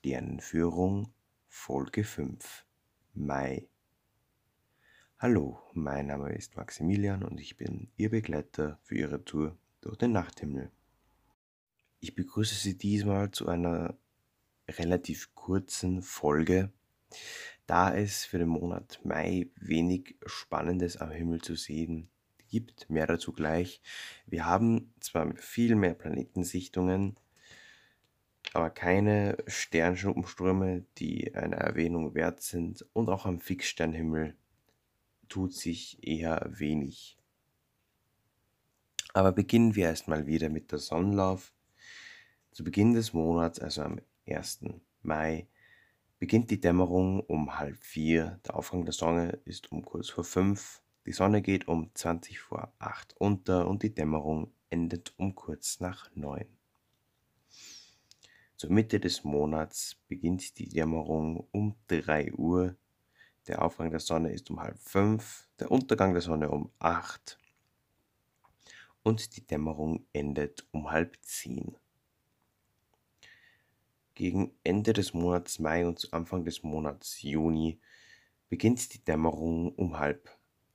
Sternenführung Folge 5 Mai. Hallo, mein Name ist Maximilian und ich bin Ihr Begleiter für Ihre Tour durch den Nachthimmel. Ich begrüße Sie diesmal zu einer relativ kurzen Folge, da es für den Monat Mai wenig Spannendes am Himmel zu sehen gibt. Mehr dazu gleich. Wir haben zwar viel mehr Planetensichtungen, aber keine Sternschnuppenströme, die eine Erwähnung wert sind und auch am Fixsternhimmel tut sich eher wenig. Aber beginnen wir erstmal wieder mit der Sonnenlauf. Zu Beginn des Monats, also am 1. Mai, beginnt die Dämmerung um halb vier. Der Aufgang der Sonne ist um kurz vor fünf. Die Sonne geht um 20 vor acht unter und die Dämmerung endet um kurz nach neun. Zur Mitte des Monats beginnt die Dämmerung um 3 Uhr. Der Aufgang der Sonne ist um halb fünf, der Untergang der Sonne um 8 und die Dämmerung endet um halb zehn. Gegen Ende des Monats Mai und zu Anfang des Monats Juni beginnt die Dämmerung um halb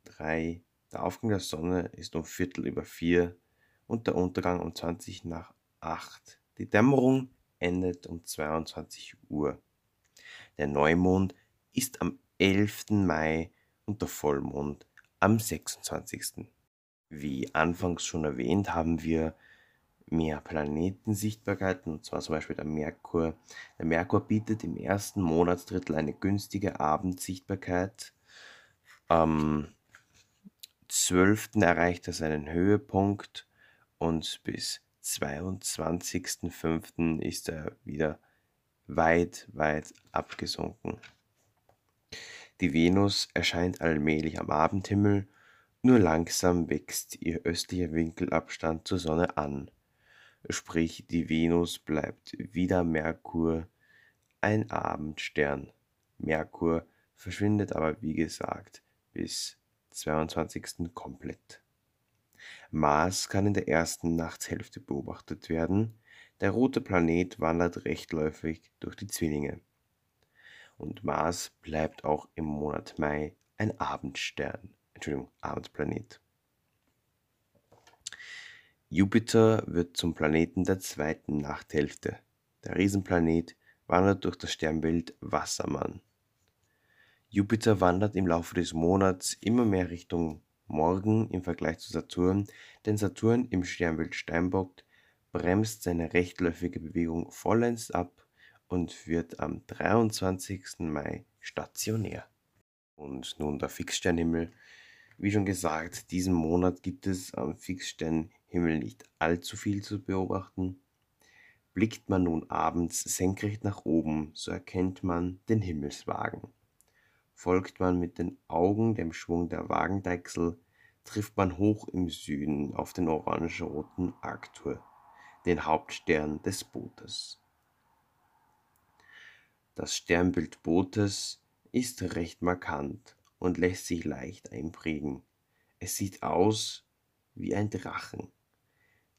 drei. Der Aufgang der Sonne ist um Viertel über vier und der Untergang um 20 nach acht. Die Dämmerung endet um 22 Uhr. Der Neumond ist am 11. Mai und der Vollmond am 26. Wie anfangs schon erwähnt, haben wir mehr Planetensichtbarkeiten, und zwar zum Beispiel der Merkur. Der Merkur bietet im ersten Monatsdrittel eine günstige Abendsichtbarkeit. Am 12. erreicht er seinen Höhepunkt und bis 22.05. ist er wieder weit, weit abgesunken. Die Venus erscheint allmählich am Abendhimmel, nur langsam wächst ihr östlicher Winkelabstand zur Sonne an. Sprich, die Venus bleibt wieder Merkur, ein Abendstern. Merkur verschwindet aber wie gesagt bis 22. komplett. Mars kann in der ersten Nachtshälfte beobachtet werden. Der rote Planet wandert rechtläufig durch die Zwillinge. Und Mars bleibt auch im Monat Mai ein Abendstern, Entschuldigung, Abendplanet. Jupiter wird zum Planeten der zweiten Nachthälfte. Der Riesenplanet wandert durch das Sternbild Wassermann. Jupiter wandert im Laufe des Monats immer mehr Richtung Morgen im Vergleich zu Saturn, denn Saturn im Sternbild Steinbock bremst seine rechtläufige Bewegung vollends ab und wird am 23. Mai stationär. Und nun der Fixsternhimmel. Wie schon gesagt, diesen Monat gibt es am Fixsternhimmel nicht allzu viel zu beobachten. Blickt man nun abends senkrecht nach oben, so erkennt man den Himmelswagen. Folgt man mit den Augen dem Schwung der Wagendeichsel, trifft man hoch im Süden auf den orange-roten Arctur, den Hauptstern des Bootes. Das Sternbild Bootes ist recht markant und lässt sich leicht einprägen. Es sieht aus wie ein Drachen,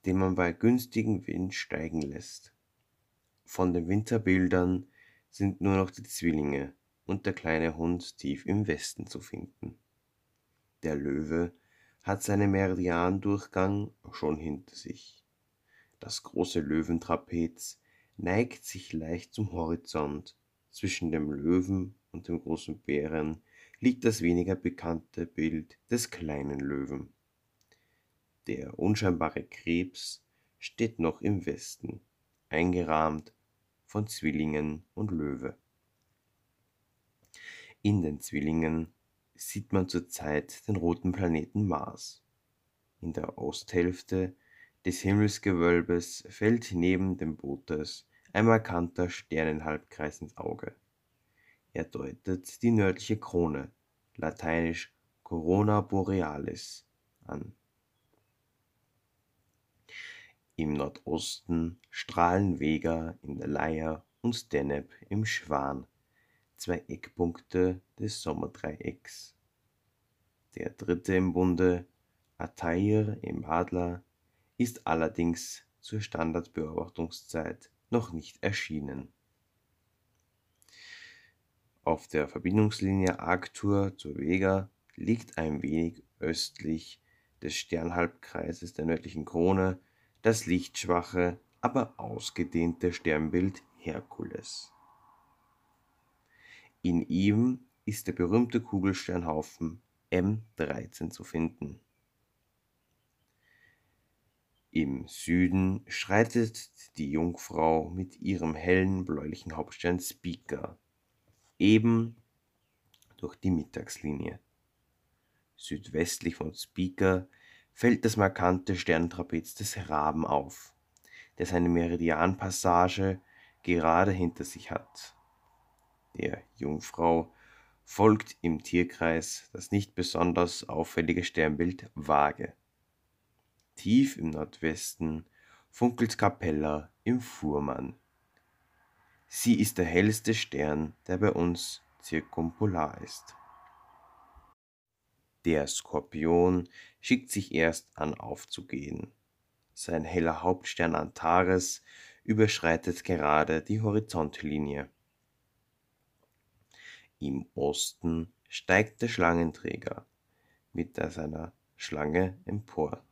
den man bei günstigem Wind steigen lässt. Von den Winterbildern sind nur noch die Zwillinge und der kleine Hund tief im Westen zu finden. Der Löwe hat seinen Meridiandurchgang schon hinter sich. Das große Löwentrapez neigt sich leicht zum Horizont. Zwischen dem Löwen und dem großen Bären liegt das weniger bekannte Bild des kleinen Löwen. Der unscheinbare Krebs steht noch im Westen, eingerahmt von Zwillingen und Löwe. In den Zwillingen sieht man zurzeit den roten Planeten Mars. In der Osthälfte des Himmelsgewölbes fällt neben dem Bootes ein markanter Sternenhalbkreis ins Auge. Er deutet die nördliche Krone, lateinisch Corona Borealis, an. Im Nordosten strahlen Vega in der Leier und Deneb im Schwan zwei Eckpunkte des Sommerdreiecks. Der dritte im Bunde, Altair im Adler, ist allerdings zur Standardbeobachtungszeit noch nicht erschienen. auf der Verbindungslinie Arctur zur Vega liegt ein wenig östlich des Sternhalbkreises der nördlichen Krone das lichtschwache, aber ausgedehnte Sternbild Herkules. In ihm ist der berühmte Kugelsternhaufen M13 zu finden. Im Süden schreitet die Jungfrau mit ihrem hellen bläulichen Hauptstern Spica eben durch die Mittagslinie. Südwestlich von Spica fällt das markante Sterntrapez des Raben auf, der seine Meridianpassage gerade hinter sich hat. Der Jungfrau folgt im Tierkreis das nicht besonders auffällige Sternbild Waage. Tief im Nordwesten funkelt Capella im Fuhrmann. Sie ist der hellste Stern, der bei uns zirkumpolar ist. Der Skorpion schickt sich erst an aufzugehen. Sein heller Hauptstern Antares überschreitet gerade die Horizontlinie. Im Osten steigt der Schlangenträger mit seiner Schlange empor.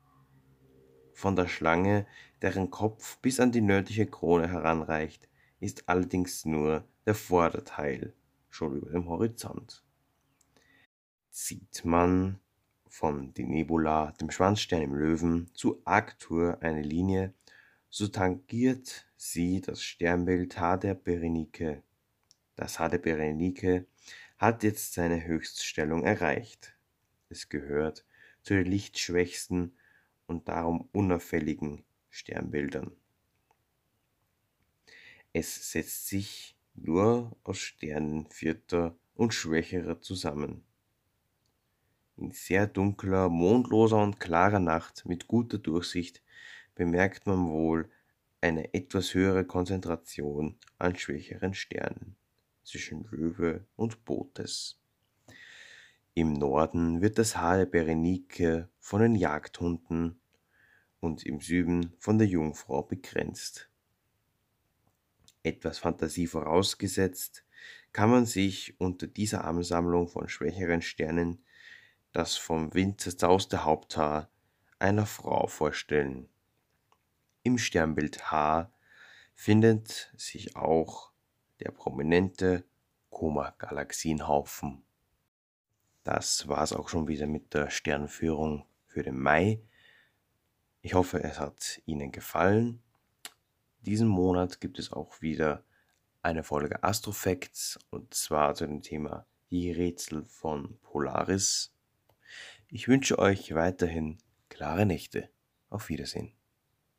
Von der Schlange, deren Kopf bis an die nördliche Krone heranreicht, ist allerdings nur der Vorderteil schon über dem Horizont. Zieht man von die Nebula, dem Schwanzstern im Löwen, zu Arctur eine Linie, so tangiert sie das Sternbild H der Berenike. Das H der Berenike hat jetzt seine Höchststellung erreicht. Es gehört zu den lichtschwächsten und darum unauffälligen Sternbildern. Es setzt sich nur aus Sternen vierter und schwächerer zusammen. In sehr dunkler, mondloser und klarer Nacht mit guter Durchsicht bemerkt man wohl eine etwas höhere Konzentration an schwächeren Sternen zwischen Löwe und Bootes. Im Norden wird das Haar der Berenike von den Jagdhunden und im Süden von der Jungfrau begrenzt etwas Fantasie vorausgesetzt, kann man sich unter dieser Ansammlung von schwächeren Sternen das vom Wind zerzauste Haupthaar einer Frau vorstellen. Im Sternbild H findet sich auch der prominente Koma-Galaxienhaufen. Das war es auch schon wieder mit der Sternführung für den Mai. Ich hoffe, es hat Ihnen gefallen diesen Monat gibt es auch wieder eine Folge Astrofacts und zwar zu dem Thema die Rätsel von Polaris. Ich wünsche euch weiterhin klare Nächte. Auf Wiedersehen.